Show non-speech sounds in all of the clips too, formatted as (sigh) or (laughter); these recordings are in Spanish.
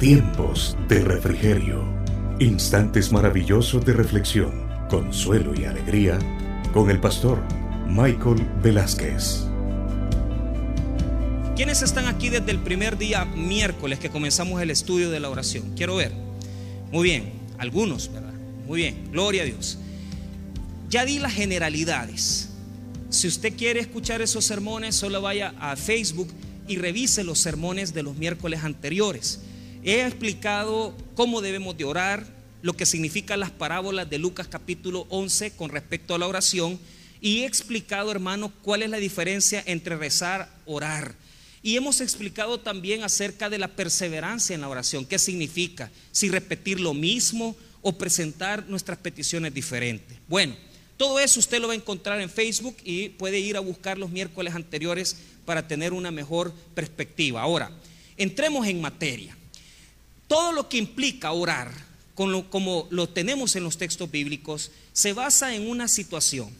Tiempos de refrigerio. Instantes maravillosos de reflexión, consuelo y alegría con el pastor Michael Velázquez. ¿Quiénes están aquí desde el primer día miércoles que comenzamos el estudio de la oración? Quiero ver. Muy bien, algunos, ¿verdad? Muy bien, gloria a Dios. Ya di las generalidades. Si usted quiere escuchar esos sermones, solo vaya a Facebook y revise los sermones de los miércoles anteriores. He explicado cómo debemos de orar, lo que significan las parábolas de Lucas capítulo 11 con respecto a la oración y he explicado, hermano, cuál es la diferencia entre rezar, orar. Y hemos explicado también acerca de la perseverancia en la oración, qué significa, si repetir lo mismo o presentar nuestras peticiones diferentes. Bueno, todo eso usted lo va a encontrar en Facebook y puede ir a buscar los miércoles anteriores para tener una mejor perspectiva. Ahora, entremos en materia. Todo lo que implica orar, como lo tenemos en los textos bíblicos, se basa en una situación.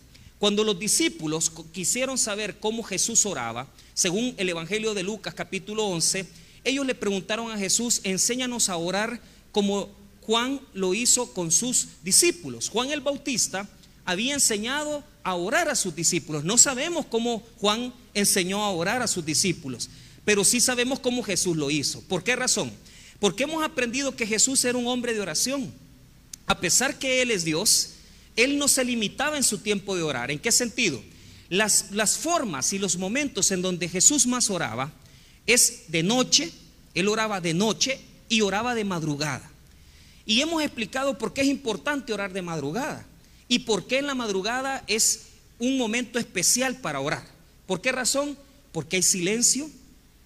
Cuando los discípulos quisieron saber cómo Jesús oraba, según el Evangelio de Lucas capítulo 11, ellos le preguntaron a Jesús, enséñanos a orar como Juan lo hizo con sus discípulos. Juan el Bautista había enseñado a orar a sus discípulos. No sabemos cómo Juan enseñó a orar a sus discípulos, pero sí sabemos cómo Jesús lo hizo. ¿Por qué razón? Porque hemos aprendido que Jesús era un hombre de oración. A pesar que Él es Dios, Él no se limitaba en su tiempo de orar. ¿En qué sentido? Las, formas y los momentos en donde Jesús más oraba es de noche, Él oraba de noche y oraba de madrugada. Y hemos explicado por qué es importante orar de madrugada. ¿Y por qué en la madrugada es un momento especial para orar? ¿Por qué razón? Porque hay silencio.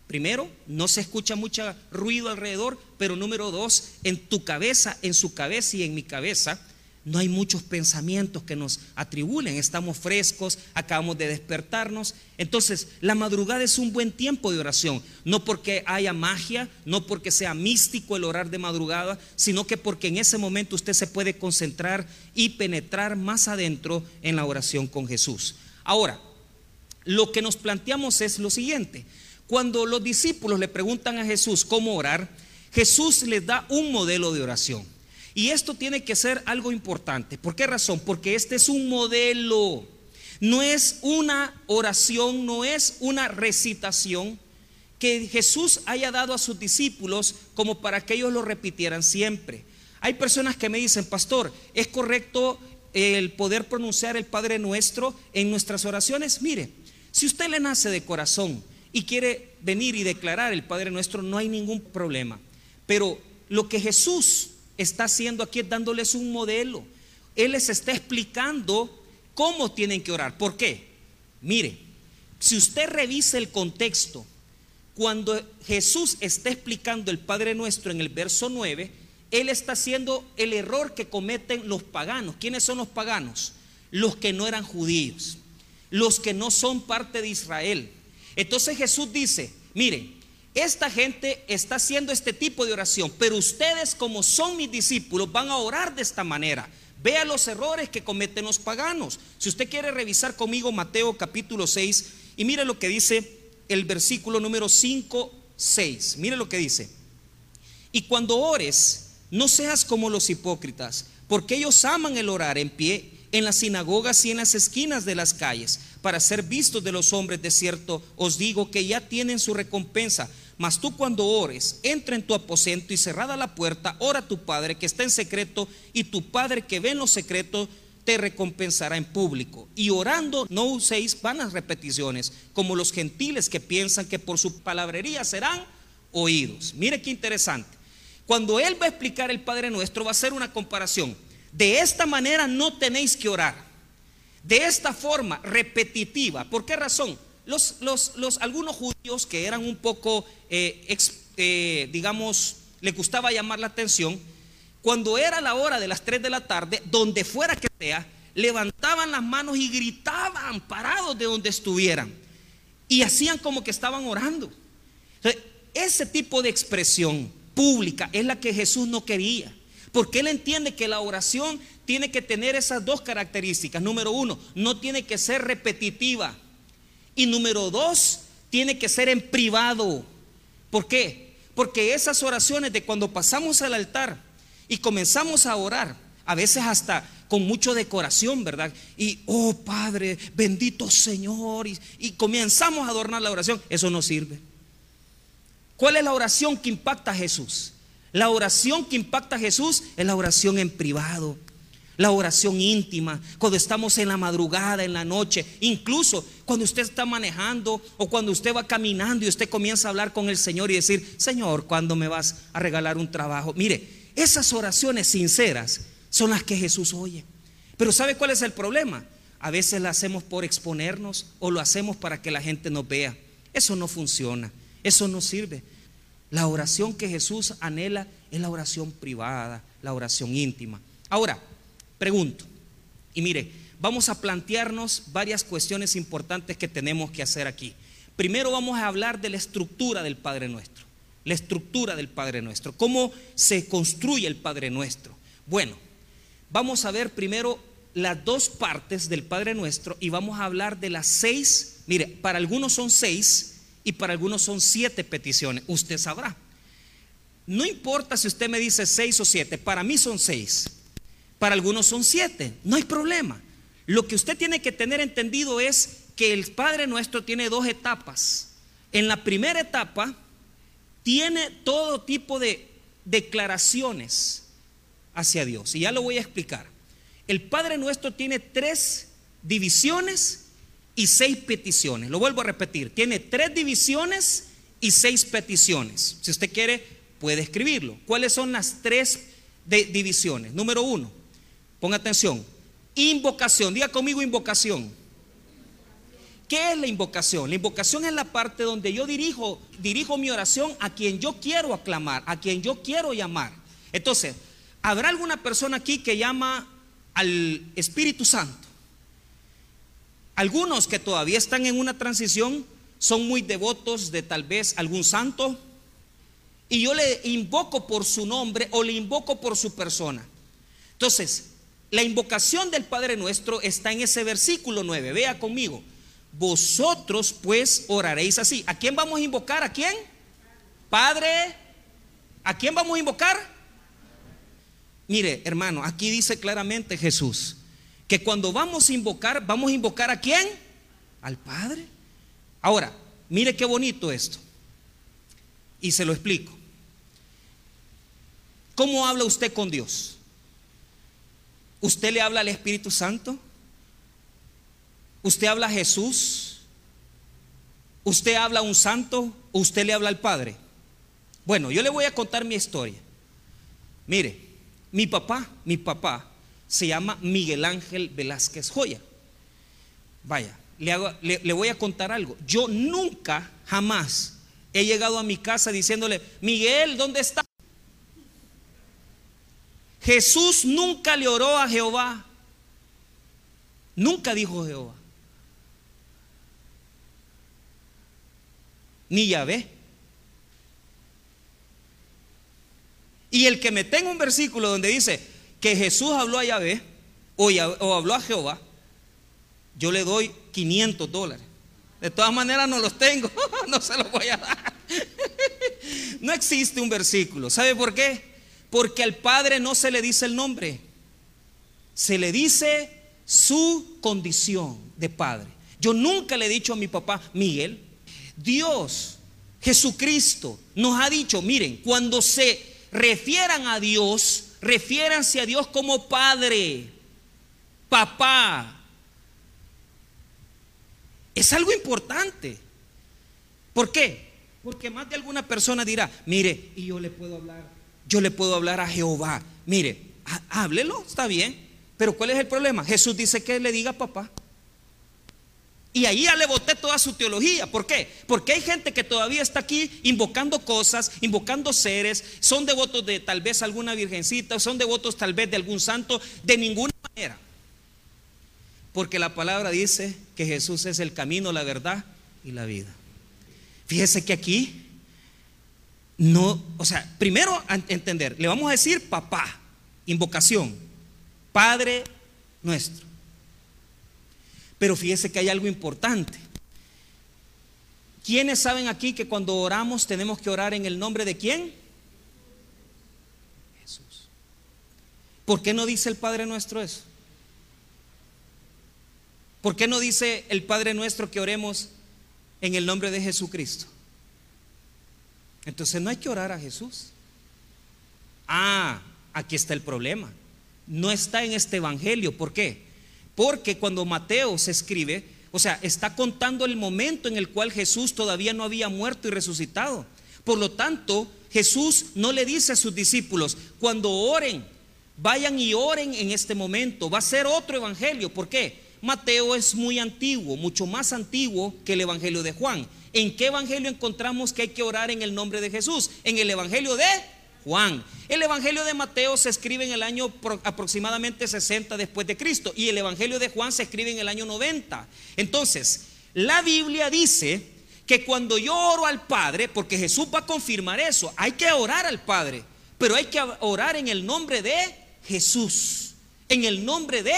Primero, no se escucha mucho ruido alrededor, pero número dos, en tu cabeza, en su cabeza y en mi cabeza, no hay muchos pensamientos que nos atribulen, estamos frescos, acabamos de despertarnos. Entonces, la madrugada es un buen tiempo de oración, no porque haya magia, no porque sea místico el orar de madrugada, sino que porque en ese momento usted se puede concentrar y penetrar más adentro en la oración con Jesús. Ahora, lo que nos planteamos es lo siguiente, cuando los discípulos le preguntan a Jesús cómo orar, Jesús les da un modelo de oración. Y esto tiene que ser algo importante. ¿Por qué razón? Porque este es un modelo. No es una oración, no es una recitación que Jesús haya dado a sus discípulos como para que ellos lo repitieran siempre. Hay personas que me dicen, pastor, ¿es correcto el poder pronunciar el Padre Nuestro en nuestras oraciones? Mire, si usted le nace de corazón y quiere venir y declarar el Padre Nuestro, no hay ningún problema. Pero lo que Jesús está haciendo aquí es dándoles un modelo. Él les está explicando cómo tienen que orar. ¿Por qué? Mire, si usted revisa el contexto, cuando Jesús está explicando el Padre Nuestro en el verso 9, Él está haciendo el error que cometen los paganos. ¿Quiénes son los paganos? Los que no eran judíos, los que no son parte de Israel. Entonces Jesús dice, mire, esta gente está haciendo este tipo de oración, pero ustedes como son mis discípulos van a orar de esta manera. Vea los errores que cometen los paganos. Si usted quiere revisar conmigo Mateo capítulo 6 y mire lo que dice el versículo número 5, 6. Mire lo que dice. Y cuando ores, no seas como los hipócritas, porque ellos aman el orar en pie en las sinagogas y en las esquinas de las calles, para ser vistos de los hombres de cierto, os digo que ya tienen su recompensa. Mas tú cuando ores, entra en tu aposento y cerrada la puerta, ora a tu Padre que está en secreto y tu Padre que ve en lo secreto te recompensará en público. Y orando no uséis vanas repeticiones, como los gentiles que piensan que por su palabrería serán oídos. Mire qué interesante. Cuando Él va a explicar el Padre Nuestro, va a hacer una comparación. De esta manera no tenéis que orar. De esta forma repetitiva. ¿Por qué razón? Los, los, algunos judíos que eran un poco, eh, eh, digamos, les gustaba llamar la atención, cuando era la hora de las 3 de la tarde, donde fuera que sea, levantaban las manos y gritaban parados de donde estuvieran. Y hacían como que estaban orando. ese tipo de expresión pública es la que Jesús no quería. Porque Él entiende que la oración tiene que tener esas dos características. Número uno, no tiene que ser repetitiva. Y número dos, tiene que ser en privado. ¿Por qué? Porque esas oraciones de cuando pasamos al altar y comenzamos a orar, a veces hasta con mucho decoración, ¿verdad? Y, oh Padre, bendito Señor, y, y comenzamos a adornar la oración, eso no sirve. ¿Cuál es la oración que impacta a Jesús? La oración que impacta a Jesús es la oración en privado, la oración íntima, cuando estamos en la madrugada, en la noche, incluso cuando usted está manejando o cuando usted va caminando y usted comienza a hablar con el Señor y decir, Señor, ¿cuándo me vas a regalar un trabajo? Mire, esas oraciones sinceras son las que Jesús oye. Pero ¿sabe cuál es el problema? A veces las hacemos por exponernos o lo hacemos para que la gente nos vea. Eso no funciona, eso no sirve. La oración que Jesús anhela es la oración privada, la oración íntima. Ahora, pregunto, y mire, vamos a plantearnos varias cuestiones importantes que tenemos que hacer aquí. Primero vamos a hablar de la estructura del Padre Nuestro, la estructura del Padre Nuestro, cómo se construye el Padre Nuestro. Bueno, vamos a ver primero las dos partes del Padre Nuestro y vamos a hablar de las seis, mire, para algunos son seis y para algunos son siete peticiones. Usted sabrá. No importa si usted me dice seis o siete, para mí son seis. Para algunos son siete, no hay problema. Lo que usted tiene que tener entendido es que el Padre nuestro tiene dos etapas. En la primera etapa tiene todo tipo de declaraciones hacia Dios. Y ya lo voy a explicar. El Padre nuestro tiene tres divisiones y seis peticiones. Lo vuelvo a repetir, tiene tres divisiones y seis peticiones. Si usted quiere, puede escribirlo. ¿Cuáles son las tres divisiones? Número uno, ponga atención, invocación. Diga conmigo invocación. ¿Qué es la invocación? La invocación es la parte donde yo dirijo, dirijo mi oración a quien yo quiero aclamar, a quien yo quiero llamar. Entonces, ¿habrá alguna persona aquí que llama al Espíritu Santo? Algunos que todavía están en una transición son muy devotos de tal vez algún santo y yo le invoco por su nombre o le invoco por su persona. Entonces, la invocación del Padre nuestro está en ese versículo 9. Vea conmigo. Vosotros pues oraréis así. ¿A quién vamos a invocar? ¿A quién? Padre. ¿A quién vamos a invocar? Mire, hermano, aquí dice claramente Jesús que cuando vamos a invocar, vamos a invocar a quién? Al Padre. Ahora, mire qué bonito esto. Y se lo explico. ¿Cómo habla usted con Dios? ¿Usted le habla al Espíritu Santo? ¿Usted habla a Jesús? ¿Usted habla a un santo? ¿O usted le habla al Padre? Bueno, yo le voy a contar mi historia. Mire, mi papá, mi papá se llama Miguel Ángel Velázquez Joya. Vaya, le, le, voy a contar algo. Yo nunca, jamás he llegado a mi casa diciéndole, Miguel, ¿dónde está? Jesús nunca le oró a Jehová. Nunca dijo Jehová. Ni Yahvé. Y el que me tenga un versículo donde dice, que Jesús habló a Yahvé o, o habló a Jehová, yo le doy 500 dólares. De todas maneras no los tengo, (laughs) no se los voy a dar. No existe un versículo. ¿Sabe por qué? Porque al Padre no se le dice el nombre. Se le dice su condición de Padre. Yo nunca le he dicho a mi papá, Miguel, Dios, Jesucristo, nos ha dicho, miren, cuando se refieran a Dios, refiéranse a Dios como Padre, papá. Es algo importante. ¿Por qué? Porque más de alguna persona dirá, mire, y yo le puedo hablar, yo le puedo hablar a Jehová. Mire, háblelo, está bien. Pero ¿cuál es el problema? Jesús dice que le diga papá. Y ahí ya le boté toda su teología. ¿Por qué? Porque hay gente que todavía está aquí invocando cosas, invocando seres, son devotos de tal vez alguna virgencita, son devotos tal vez de algún santo, de ninguna manera. Porque la palabra dice que Jesús es el camino, la verdad y la vida. Fíjese que aquí no, o sea, primero entender, le vamos a decir papá, invocación, Padre nuestro. Pero fíjese que hay algo importante. ¿Quiénes saben aquí que cuando oramos tenemos que orar en el nombre de quién? Jesús. ¿Por qué no dice el Padre nuestro eso? ¿Por qué no dice el Padre nuestro que oremos en el nombre de Jesucristo? Entonces no hay que orar a Jesús. Ah, aquí está el problema. No está en este evangelio. ¿Por qué? Porque cuando Mateo se escribe, o sea, está contando el momento en el cual Jesús todavía no había muerto y resucitado. Por lo tanto, Jesús no le dice a sus discípulos, cuando oren, vayan y oren en este momento. Va a ser otro evangelio. ¿Por qué? Mateo es muy antiguo, mucho más antiguo que el evangelio de Juan. ¿En qué evangelio encontramos que hay que orar en el nombre de Jesús? En el evangelio de Juan. El Evangelio de Mateo se escribe en el año aproximadamente 60 después de Cristo y el Evangelio de Juan se escribe en el año 90. Entonces, la Biblia dice que cuando yo oro al Padre, porque Jesús va a confirmar eso, hay que orar al Padre, pero hay que orar en el nombre de Jesús. En el nombre de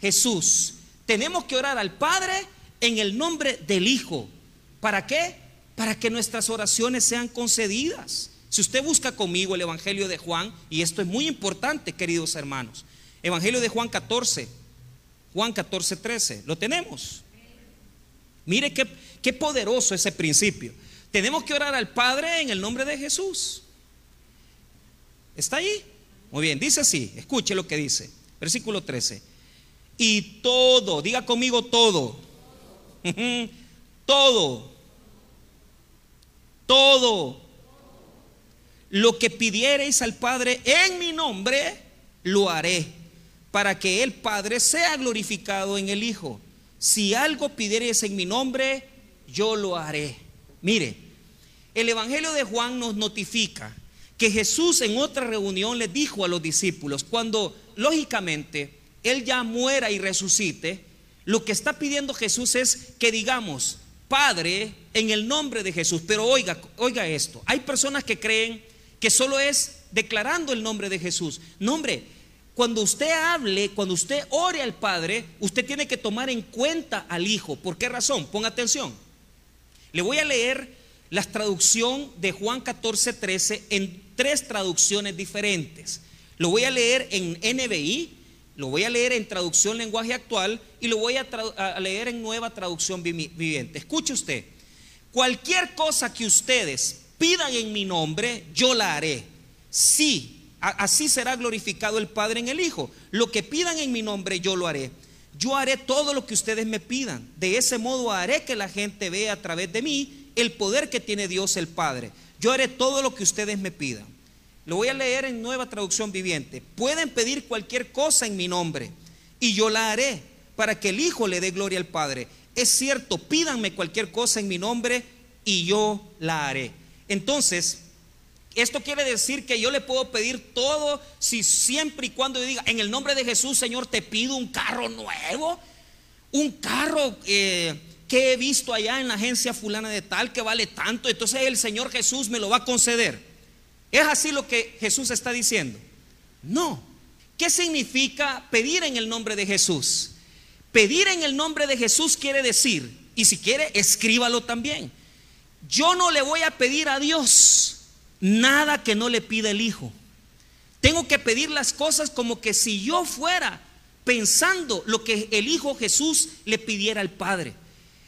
Jesús. Tenemos que orar al Padre en el nombre del Hijo. ¿Para qué? Para que nuestras oraciones sean concedidas. Si usted busca conmigo el Evangelio de Juan, y esto es muy importante, queridos hermanos, Evangelio de Juan 14, Juan 14, 13, lo tenemos. Mire qué, qué poderoso ese principio. Tenemos que orar al Padre en el nombre de Jesús. ¿Está ahí? Muy bien, dice así, escuche lo que dice, versículo 13. Y todo, diga conmigo todo, (laughs) todo, todo lo que pidiereis al Padre en mi nombre, lo haré, para que el Padre sea glorificado en el Hijo. Si algo pidiereis en mi nombre, yo lo haré. Mire, el Evangelio de Juan nos notifica que Jesús en otra reunión le dijo a los discípulos, cuando lógicamente Él ya muera y resucite, lo que está pidiendo Jesús es que digamos, Padre, en el nombre de Jesús. Pero oiga, oiga esto, hay personas que creen que solo es declarando el nombre de Jesús. Nombre, cuando usted hable, cuando usted ore al Padre, usted tiene que tomar en cuenta al Hijo. ¿Por qué razón? Ponga atención. Le voy a leer la traducción de Juan 14, 13 en tres traducciones diferentes. Lo voy a leer en NBI, lo voy a leer en traducción lenguaje actual y lo voy a leer en nueva traducción viviente. Escuche usted, cualquier cosa que ustedes pidan en mi nombre, yo la haré. Sí, así será glorificado el Padre en el Hijo. Lo que pidan en mi nombre, yo lo haré. Yo haré todo lo que ustedes me pidan. De ese modo haré que la gente vea a través de mí el poder que tiene Dios el Padre. Yo haré todo lo que ustedes me pidan. Lo voy a leer en nueva traducción viviente. Pueden pedir cualquier cosa en mi nombre y yo la haré para que el Hijo le dé gloria al Padre. Es cierto, pídanme cualquier cosa en mi nombre y yo la haré. Entonces, esto quiere decir que yo le puedo pedir todo si siempre y cuando yo diga, en el nombre de Jesús, Señor, te pido un carro nuevo, un carro eh, que he visto allá en la agencia fulana de tal que vale tanto, entonces el Señor Jesús me lo va a conceder. ¿Es así lo que Jesús está diciendo? No. ¿Qué significa pedir en el nombre de Jesús? Pedir en el nombre de Jesús quiere decir, y si quiere, escríbalo también yo no le voy a pedir a Dios nada que no le pida el Hijo. Tengo que pedir las cosas como que si yo fuera pensando lo que el Hijo Jesús le pidiera al Padre.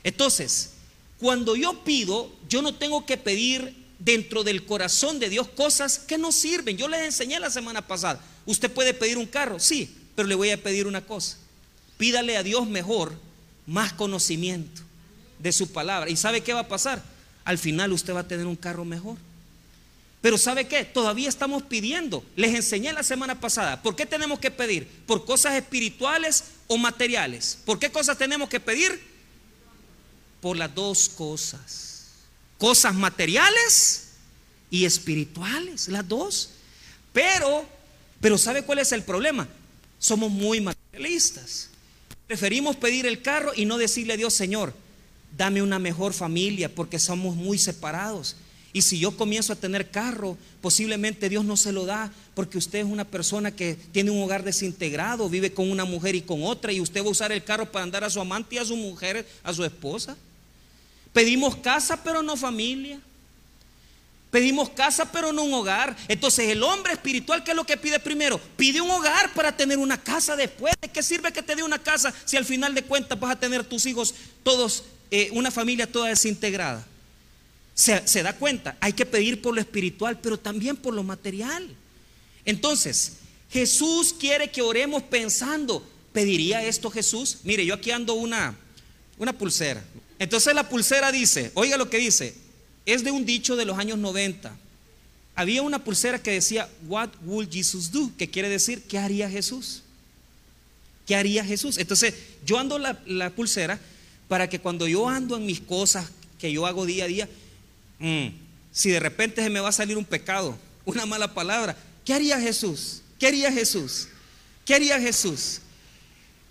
Entonces, cuando yo pido, yo no tengo que pedir dentro del corazón de Dios cosas que no sirven. Yo les enseñé la semana pasada. Usted puede pedir un carro, sí, pero le voy a pedir una cosa. Pídale a Dios mejor, más conocimiento de su palabra. ¿Y sabe qué va a pasar? Al final usted va a tener un carro mejor. Pero ¿sabe qué? Todavía estamos pidiendo. Les enseñé la semana pasada. ¿Por qué tenemos que pedir? ¿Por cosas espirituales o materiales? ¿Por qué cosas tenemos que pedir? Por las dos cosas. Cosas materiales y espirituales, las dos. Pero, pero ¿sabe cuál es el problema? Somos muy materialistas. Preferimos pedir el carro y no decirle a Dios, Señor, dame una mejor familia porque somos muy separados. Y si yo comienzo a tener carro, posiblemente Dios no se lo da porque usted es una persona que tiene un hogar desintegrado, vive con una mujer y con otra y usted va a usar el carro para andar a su amante y a su mujer, a su esposa. Pedimos casa, pero no familia. Pedimos casa, pero no un hogar. Entonces el hombre espiritual, ¿qué es lo que pide primero? Pide un hogar para tener una casa después. ¿De qué sirve que te dé una casa si al final de cuentas vas a tener tus hijos todos, eh, una familia toda desintegrada? Se, se da cuenta, hay que pedir por lo espiritual, pero también por lo material. Entonces, Jesús quiere que oremos pensando, ¿pediría esto Jesús? Mire, yo aquí ando una, una pulsera. Entonces la pulsera dice, oiga lo que dice, es de un dicho de los años 90. Había una pulsera que decía, What will Jesus do? Que quiere decir, ¿qué haría Jesús? ¿Qué haría Jesús? Entonces, yo ando la, pulsera para que cuando yo ando en mis cosas que yo hago día a día, mm, si de repente se me va a salir un pecado, una mala palabra, ¿qué haría Jesús? ¿Qué haría Jesús? ¿Qué haría Jesús?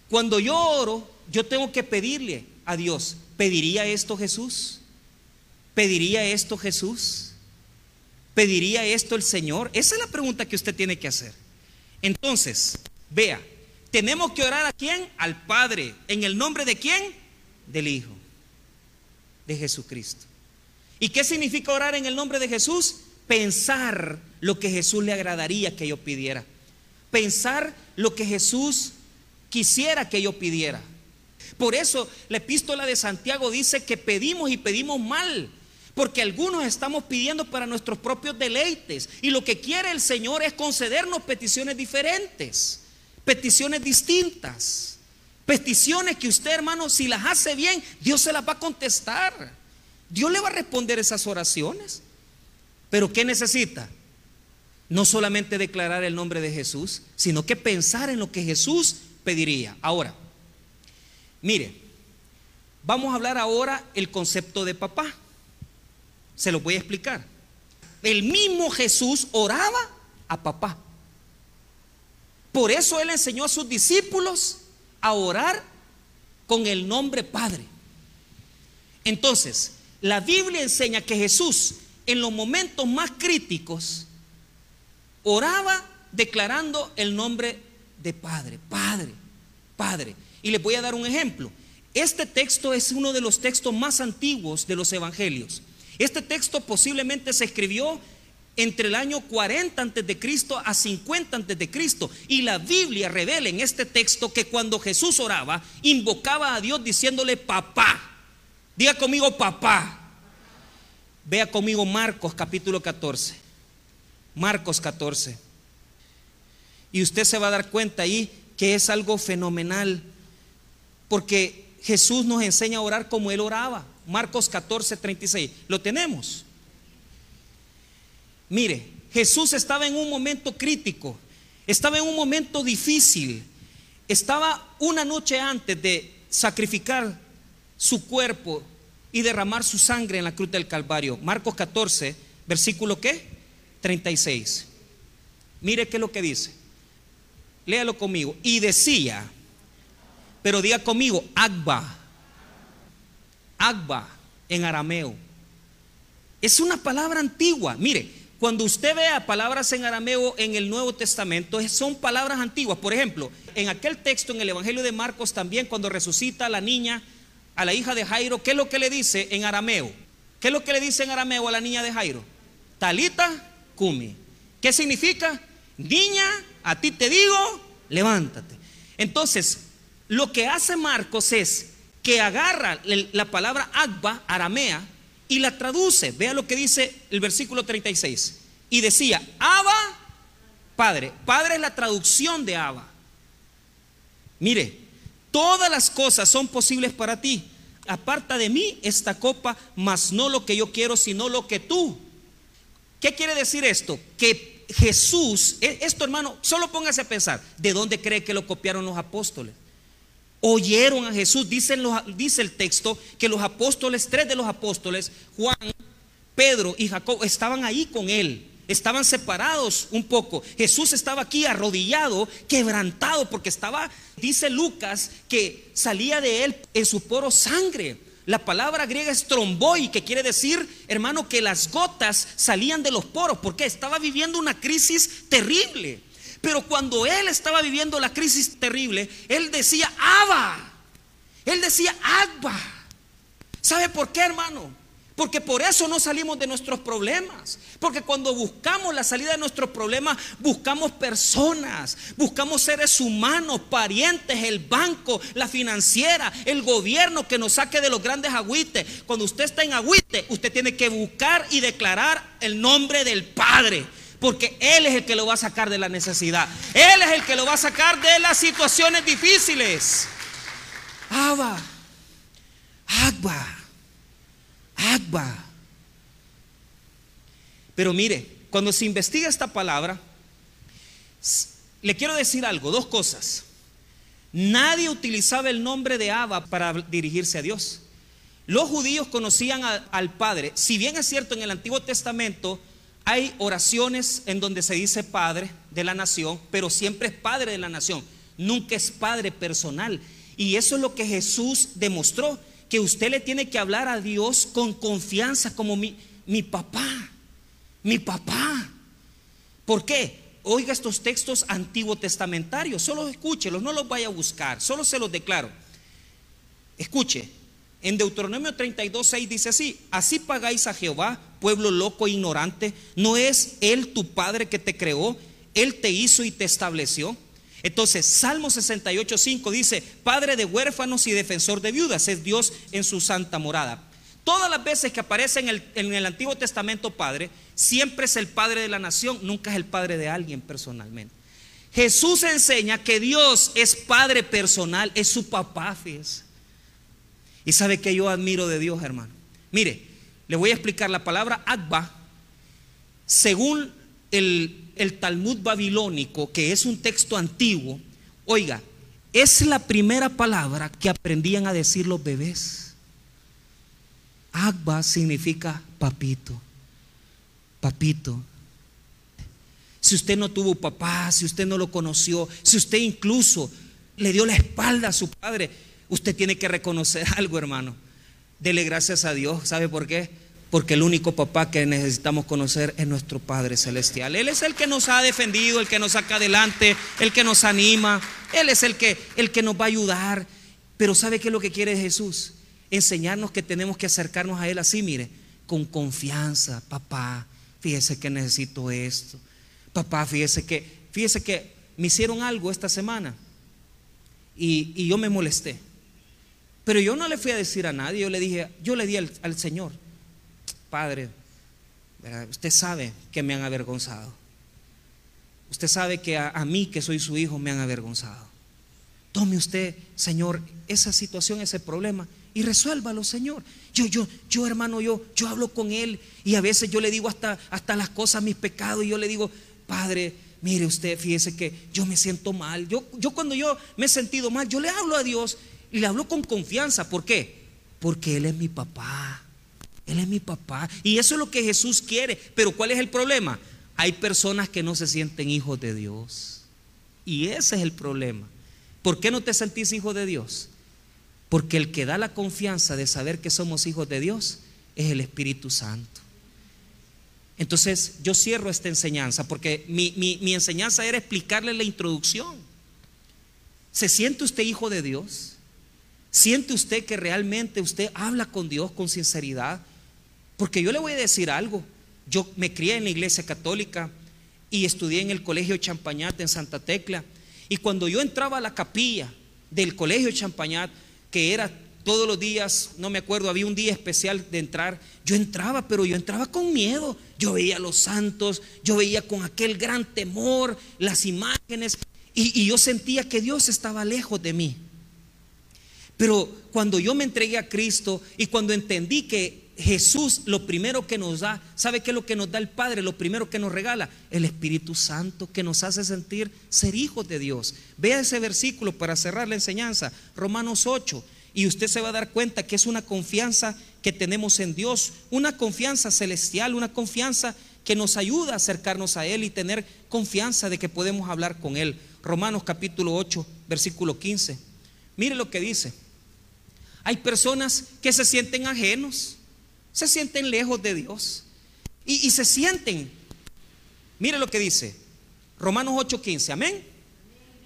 Cuando yo oro, yo tengo que pedirle a Dios, ¿pediría esto Jesús? ¿Pediría esto Jesús? ¿Pediría esto el Señor? Esa es la pregunta que usted tiene que hacer. Entonces, vea, tenemos que orar a quién? Al Padre. ¿En el nombre de quién? Del Hijo, de Jesucristo. ¿Y qué significa orar en el nombre de Jesús? Pensar lo que Jesús le agradaría que yo pidiera. Pensar lo que Jesús quisiera que yo pidiera. Por eso la epístola de Santiago dice que pedimos y pedimos mal. Porque algunos estamos pidiendo para nuestros propios deleites. Y lo que quiere el Señor es concedernos peticiones diferentes, peticiones distintas. Peticiones que usted, hermano, si las hace bien, Dios se las va a contestar. Dios le va a responder esas oraciones. Pero ¿qué necesita? No solamente declarar el nombre de Jesús, sino que pensar en lo que Jesús pediría. Ahora, mire, vamos a hablar ahora el concepto de papá. Se lo voy a explicar. El mismo Jesús oraba a papá. Por eso él enseñó a sus discípulos a orar con el nombre Padre. Entonces, la Biblia enseña que Jesús en los momentos más críticos oraba declarando el nombre de Padre, Padre, Padre. Y les voy a dar un ejemplo. Este texto es uno de los textos más antiguos de los evangelios. Este texto posiblemente se escribió entre el año 40 antes de Cristo a 50 antes de Cristo y la Biblia revela en este texto que cuando Jesús oraba invocaba a Dios diciéndole papá. Diga conmigo papá. Vea conmigo Marcos capítulo 14. Marcos 14. Y usted se va a dar cuenta ahí que es algo fenomenal porque Jesús nos enseña a orar como él oraba. Marcos 14, 36. ¿Lo tenemos? Mire, Jesús estaba en un momento crítico, estaba en un momento difícil, estaba una noche antes de sacrificar su cuerpo y derramar su sangre en la cruz del Calvario. Marcos 14, versículo qué? 36. Mire qué es lo que dice. Léalo conmigo. Y decía, pero diga conmigo, Agba Agba en arameo. Es una palabra antigua. Mire, cuando usted vea palabras en arameo en el Nuevo Testamento, son palabras antiguas. Por ejemplo, en aquel texto en el Evangelio de Marcos también, cuando resucita a la niña, a la hija de Jairo, ¿qué es lo que le dice en arameo? ¿Qué es lo que le dice en arameo a la niña de Jairo? Talita kumi. ¿Qué significa? Niña, a ti te digo, levántate. Entonces, lo que hace Marcos es que agarra la palabra Agba, aramea, y la traduce. Vea lo que dice el versículo 36. Y decía, Abba, Padre. Padre es la traducción de Abba. Mire, todas las cosas son posibles para ti. Aparta de mí esta copa, mas no lo que yo quiero, sino lo que tú. ¿Qué quiere decir esto? Que Jesús, e, esto hermano, solo póngase a pensar, ¿de dónde cree que lo copiaron los apóstoles? Oyeron a Jesús. Dice, dice el texto que los apóstoles, tres de los apóstoles, Juan, Pedro y Jacob, estaban ahí con él. Estaban separados un poco. Jesús estaba aquí arrodillado, quebrantado, porque estaba, dice Lucas, que salía de él en su poro sangre. La palabra griega es tromboi, que quiere decir, hermano, que las gotas salían de los poros, porque estaba viviendo una crisis terrible. Pero cuando él estaba viviendo la crisis terrible, él decía, Abba. Él decía, Abba. ¿Sabe por qué, hermano? Porque por eso no salimos de nuestros problemas. Porque cuando buscamos la salida de nuestros problemas, buscamos personas, buscamos seres humanos, parientes, el banco, la financiera, el gobierno que nos saque de los grandes agüites. Cuando usted está en agüite, usted tiene que buscar y declarar el nombre del Padre. Porque Él es el que lo va a sacar de la necesidad. Él es el que lo va a sacar de las situaciones difíciles. Abba, Agua. Agua. Pero mire, cuando se investiga esta palabra, le quiero decir algo, dos cosas. Nadie utilizaba el nombre de Abba para dirigirse a Dios. Los judíos conocían al Padre. Si bien es cierto, en el Antiguo Testamento hay oraciones en donde se dice Padre de la nación, pero siempre es Padre de la nación, nunca es Padre personal. Y eso es lo que Jesús demostró que usted le tiene que hablar a Dios con confianza como mi, mi papá, mi papá. ¿Por qué? Oiga estos textos antiguo testamentarios, solo escúchelos, no los vaya a buscar, solo se los declaro. Escuche, en Deuteronomio 32, 6 dice así, así pagáis a Jehová, pueblo loco e ignorante, ¿no es Él tu Padre que te creó? Él te hizo y te estableció. Entonces, Salmo 68, 5 dice, Padre de huérfanos y defensor de viudas, es Dios en su santa morada. Todas las veces que aparece en el, Antiguo Testamento Padre, siempre es el Padre de la nación, nunca es el Padre de alguien personalmente. Jesús enseña que Dios es Padre personal, es su papá. Y sabe que yo admiro de Dios, hermano. Mire, le voy a explicar la palabra Agba, según el el Talmud babilónico, que es un texto antiguo, oiga, es la primera palabra que aprendían a decir los bebés. Agba significa papito, papito. Si usted no tuvo papá, si usted no lo conoció, si usted incluso le dio la espalda a su padre, usted tiene que reconocer (laughs) algo, hermano. Dele gracias a Dios. ¿Sabe por qué? porque el único papá que necesitamos conocer es nuestro Padre Celestial. Él es el que nos ha defendido, el que nos saca adelante, el que nos anima, Él es el que, el que nos va a ayudar. Pero ¿sabe qué es lo que quiere Jesús? Enseñarnos que tenemos que acercarnos a Él así, mire, con confianza, papá, fíjese que necesito esto. Papá, fíjese que, fíjese que me hicieron algo esta semana y, yo me molesté. Pero yo no le fui a decir a nadie, yo le dije, yo le di al Señor. Padre, usted sabe que me han avergonzado. Usted sabe que a, mí, que soy su hijo, me han avergonzado. Tome usted, Señor, esa situación, ese problema y resuélvalo, Señor. Yo, yo, yo, hermano, yo, yo hablo con él y a veces yo le digo hasta, hasta las cosas, mis pecados, y yo le digo, Padre, mire usted, fíjese que yo me siento mal. Yo, yo cuando yo me he sentido mal, yo le hablo a Dios y le hablo con confianza. ¿Por qué? Porque Él es mi papá. Él es mi papá. Y eso es lo que Jesús quiere. Pero ¿cuál es el problema? Hay personas que no se sienten hijos de Dios. Y ese es el problema. ¿Por qué no te sentís hijo de Dios? Porque el que da la confianza de saber que somos hijos de Dios es el Espíritu Santo. Entonces yo cierro esta enseñanza porque mi, mi enseñanza era explicarle la introducción. ¿Se siente usted hijo de Dios? ¿Siente usted que realmente usted habla con Dios con sinceridad? Porque yo le voy a decir algo. Yo me crié en la iglesia católica y estudié en el colegio Champañat en Santa Tecla. Y cuando yo entraba a la capilla del colegio Champañat, que era todos los días, no me acuerdo, había un día especial de entrar, yo entraba, pero yo entraba con miedo. Yo veía a los santos, yo veía con aquel gran temor las imágenes y, y yo sentía que Dios estaba lejos de mí. Pero cuando yo me entregué a Cristo y cuando entendí que Jesús lo primero que nos da, ¿sabe qué es lo que nos da el Padre? Lo primero que nos regala, el Espíritu Santo que nos hace sentir ser hijos de Dios. Vea ese versículo para cerrar la enseñanza, Romanos 8, y usted se va a dar cuenta que es una confianza que tenemos en Dios, una confianza celestial, una confianza que nos ayuda a acercarnos a Él y tener confianza de que podemos hablar con Él. Romanos capítulo 8, versículo 15. Mire lo que dice. Hay personas que se sienten ajenos se sienten lejos de Dios. Y, se sienten. Mire lo que dice. Romanos 8:15. Amén.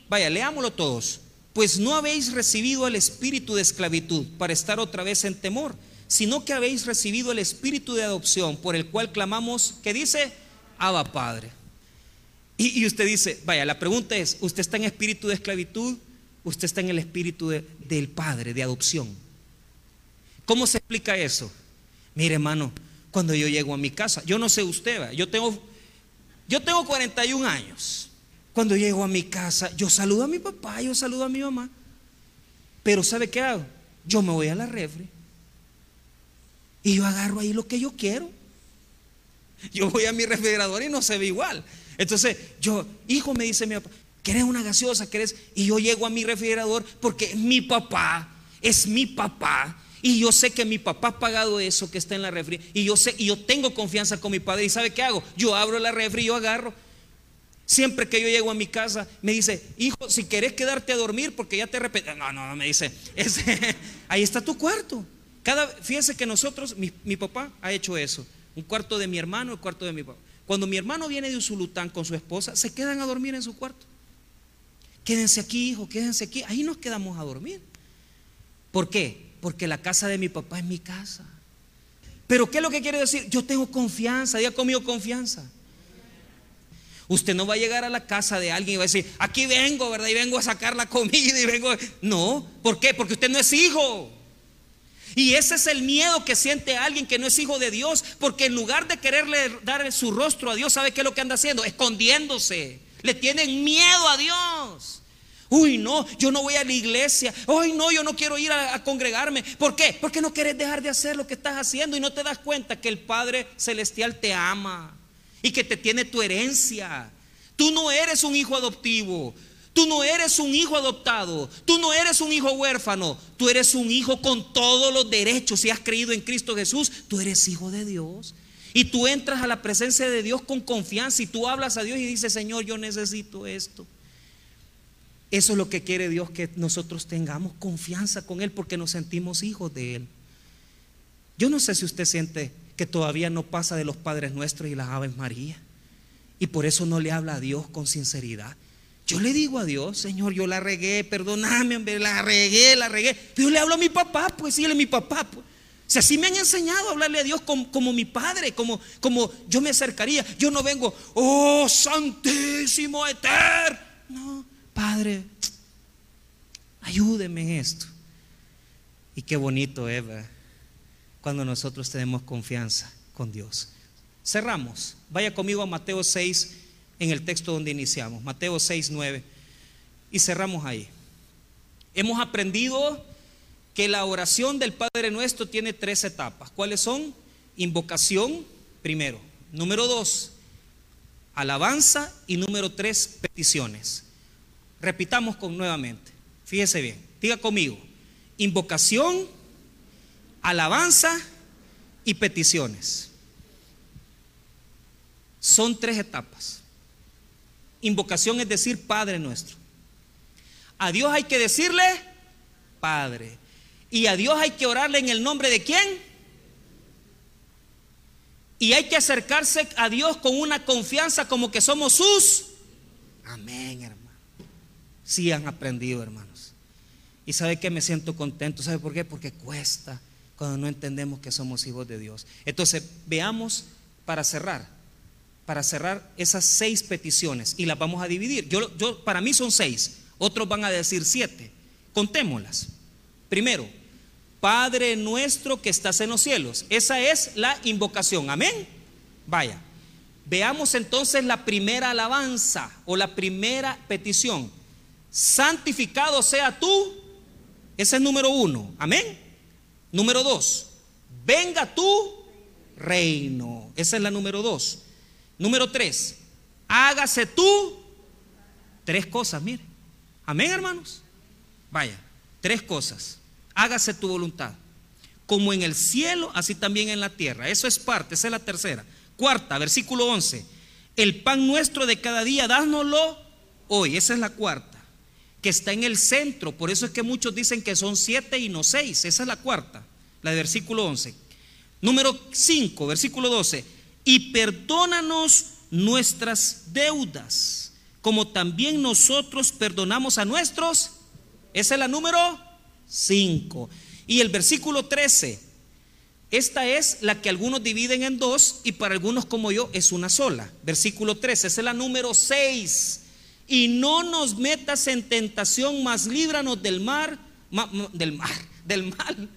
Vaya, leámoslo todos. Pues no habéis recibido el espíritu de esclavitud para estar otra vez en temor, sino que habéis recibido el espíritu de adopción por el cual clamamos, que dice, Abba Padre. Y, usted dice, vaya, la pregunta es, ¿usted está en espíritu de esclavitud? ¿Usted está en el espíritu del Padre, de adopción? ¿Cómo se explica eso? Mire, hermano, cuando yo llego a mi casa, yo no sé usted, yo tengo, yo tengo 41 años. Cuando llego a mi casa, yo saludo a mi papá, yo saludo a mi mamá. Pero ¿sabe qué hago? Yo me voy a la refri y yo agarro ahí lo que yo quiero. Yo voy a mi refrigerador y no se ve igual. Entonces, yo, hijo, me dice mi papá, ¿querés una gaseosa? ¿Querés? Y yo llego a mi refrigerador porque mi papá es mi papá. Y yo sé que mi papá ha pagado eso que está en la refri. Y yo sé, y yo tengo confianza con mi padre. ¿Y sabe qué hago? Yo abro la refri yo agarro. Siempre que yo llego a mi casa, me dice, hijo, si querés quedarte a dormir porque ya te repito. No, no, no, me dice, (laughs) ahí está tu cuarto. Cada, fíjense que nosotros, mi, papá ha hecho eso. Un cuarto de mi hermano, el cuarto de mi papá. Cuando mi hermano viene de Usulután con su esposa, se quedan a dormir en su cuarto. Quédense aquí, hijo, quédense aquí. Ahí nos quedamos a dormir. ¿Por qué? Porque la casa de mi papá es mi casa. Pero ¿qué es lo que quiere decir? Yo tengo confianza, ya conmigo confianza. Usted no va a llegar a la casa de alguien y va a decir, aquí vengo, ¿verdad? Y vengo a sacar la comida y vengo... No, ¿por qué? Porque usted no es hijo. Y ese es el miedo que siente alguien que no es hijo de Dios, porque en lugar de quererle dar su rostro a Dios, ¿sabe qué es lo que anda haciendo? Escondiéndose. Le tienen miedo a Dios. Uy, no, yo no voy a la iglesia. Uy, no, yo no quiero ir a, congregarme. ¿Por qué? Porque no quieres dejar de hacer lo que estás haciendo y no te das cuenta que el Padre Celestial te ama y que te tiene tu herencia. Tú no eres un hijo adoptivo. Tú no eres un hijo adoptado. Tú no eres un hijo huérfano. Tú eres un hijo con todos los derechos. Si has creído en Cristo Jesús, tú eres hijo de Dios. Y tú entras a la presencia de Dios con confianza y tú hablas a Dios y dices, Señor, yo necesito esto. Eso es lo que quiere Dios, que nosotros tengamos confianza con Él porque nos sentimos hijos de Él. Yo no sé si usted siente que todavía no pasa de los Padres Nuestros y las Aves María. Y por eso no le habla a Dios con sinceridad. Yo le digo a Dios, Señor, yo la regué, perdóname, hombre, la regué, la regué. Yo le hablo a mi papá, pues sí, él es mi papá. Pues. Si así me han enseñado a hablarle a Dios como, mi padre, como, como yo me acercaría. Yo no vengo, oh Santísimo Eterno. No, Padre, ayúdeme en esto. Y qué bonito es, cuando nosotros tenemos confianza con Dios. Cerramos. Vaya conmigo a Mateo 6 en el texto donde iniciamos. Mateo 6, 9. Y cerramos ahí. Hemos aprendido que la oración del Padre Nuestro tiene tres etapas. ¿Cuáles son? Invocación, primero. Número dos, alabanza. Y número tres, peticiones. Repitamos con nuevamente. Fíjese bien. Diga conmigo. Invocación, alabanza y peticiones. Son tres etapas. Invocación es decir Padre nuestro. A Dios hay que decirle Padre. Y a Dios hay que orarle en el nombre de quién? Y hay que acercarse a Dios con una confianza como que somos sus. Amén. Sí han aprendido, hermanos. Y sabe que me siento contento. ¿Sabe por qué? Porque cuesta cuando no entendemos que somos hijos de Dios. Entonces, veamos para cerrar, para cerrar esas seis peticiones y las vamos a dividir. Yo, yo, para mí son seis, otros van a decir siete. Contémoslas. Primero, Padre nuestro que estás en los cielos. Esa es la invocación. Amén. Vaya. Veamos entonces la primera alabanza o la primera petición. Santificado sea tú. Ese es número uno. Amén. Número dos, venga tu reino. Esa es la número dos. Número tres, hágase tú. Tres cosas, mire. Amén, hermanos. Vaya, tres cosas. Hágase tu voluntad. Como en el cielo, así también en la tierra. Eso es parte, esa es la tercera. Cuarta, versículo 11. El pan nuestro de cada día, dánoslo hoy. Esa es la cuarta que está en el centro. Por eso es que muchos dicen que son siete y no seis. Esa es la cuarta, la de versículo 11. Número 5, versículo 12. Y perdónanos nuestras deudas, como también nosotros perdonamos a nuestros. Esa es la número 5. Y el versículo 13. Esta es la que algunos dividen en dos y para algunos como yo es una sola. Versículo 13, esa es la número 6. Y no nos metas en tentación, mas líbranos del mar, del mar, (laughs) del mal,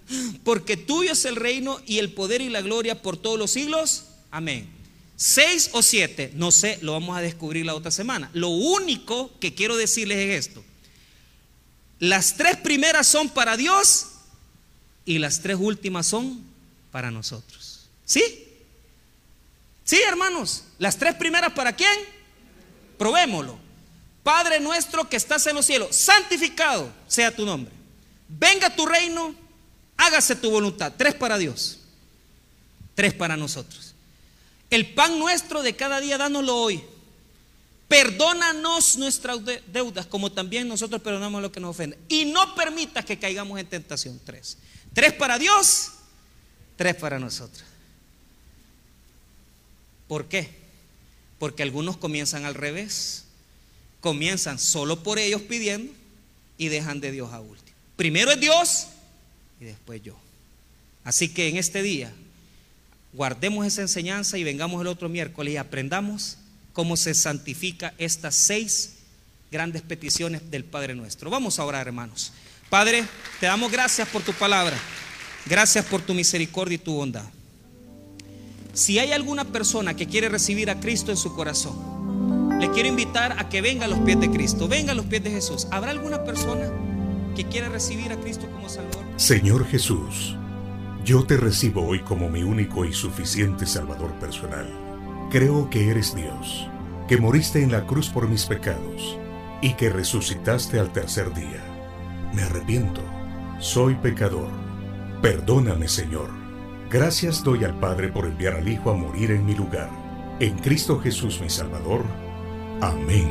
porque tuyo es el reino y el poder y la gloria por todos los siglos. Amén. Seis o siete, no sé, lo vamos a descubrir la otra semana. Lo único que quiero decirles es esto. Las tres primeras son para Dios y las tres últimas son para nosotros. ¿Sí? Sí, hermanos. Las tres primeras para quién? Probémoslo. Padre nuestro que estás en los cielos, santificado sea tu nombre. Venga tu reino, hágase tu voluntad. Tres para Dios, tres para nosotros. El pan nuestro de cada día, dánoslo hoy. Perdónanos nuestras deudas, como también nosotros perdonamos a los que nos ofenden. Y no permitas que caigamos en tentación. Tres. Tres para Dios, tres para nosotros. ¿Por qué? Porque algunos comienzan al revés. Comienzan solo por ellos pidiendo y dejan de Dios a último. Primero es Dios y después yo. Así que en este día guardemos esa enseñanza y vengamos el otro miércoles y aprendamos cómo se santifica estas seis grandes peticiones del Padre nuestro. Vamos a orar, hermanos. Padre, te damos gracias por tu palabra. Gracias por tu misericordia y tu bondad. Si hay alguna persona que quiere recibir a Cristo en su corazón, le quiero invitar a que venga a los pies de Cristo, venga a los pies de Jesús. ¿Habrá alguna persona que quiera recibir a Cristo como Salvador? Señor Jesús, yo te recibo hoy como mi único y suficiente Salvador personal. Creo que eres Dios, que moriste en la cruz por mis pecados y que resucitaste al tercer día. Me arrepiento, soy pecador Perdóname, Señor. Gracias doy al Padre por enviar al Hijo a morir en mi lugar. En Cristo Jesús mi Salvador. Amén.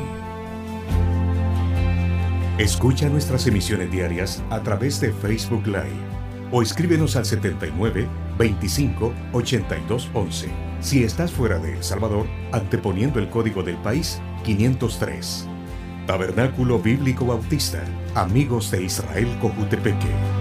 Escucha nuestras emisiones diarias a través de Facebook Live o escríbenos al 79 25 82 11. Si estás fuera de El Salvador, anteponiendo el código del país 503. Tabernáculo Bíblico Bautista, Amigos de Israel Cojutepeque.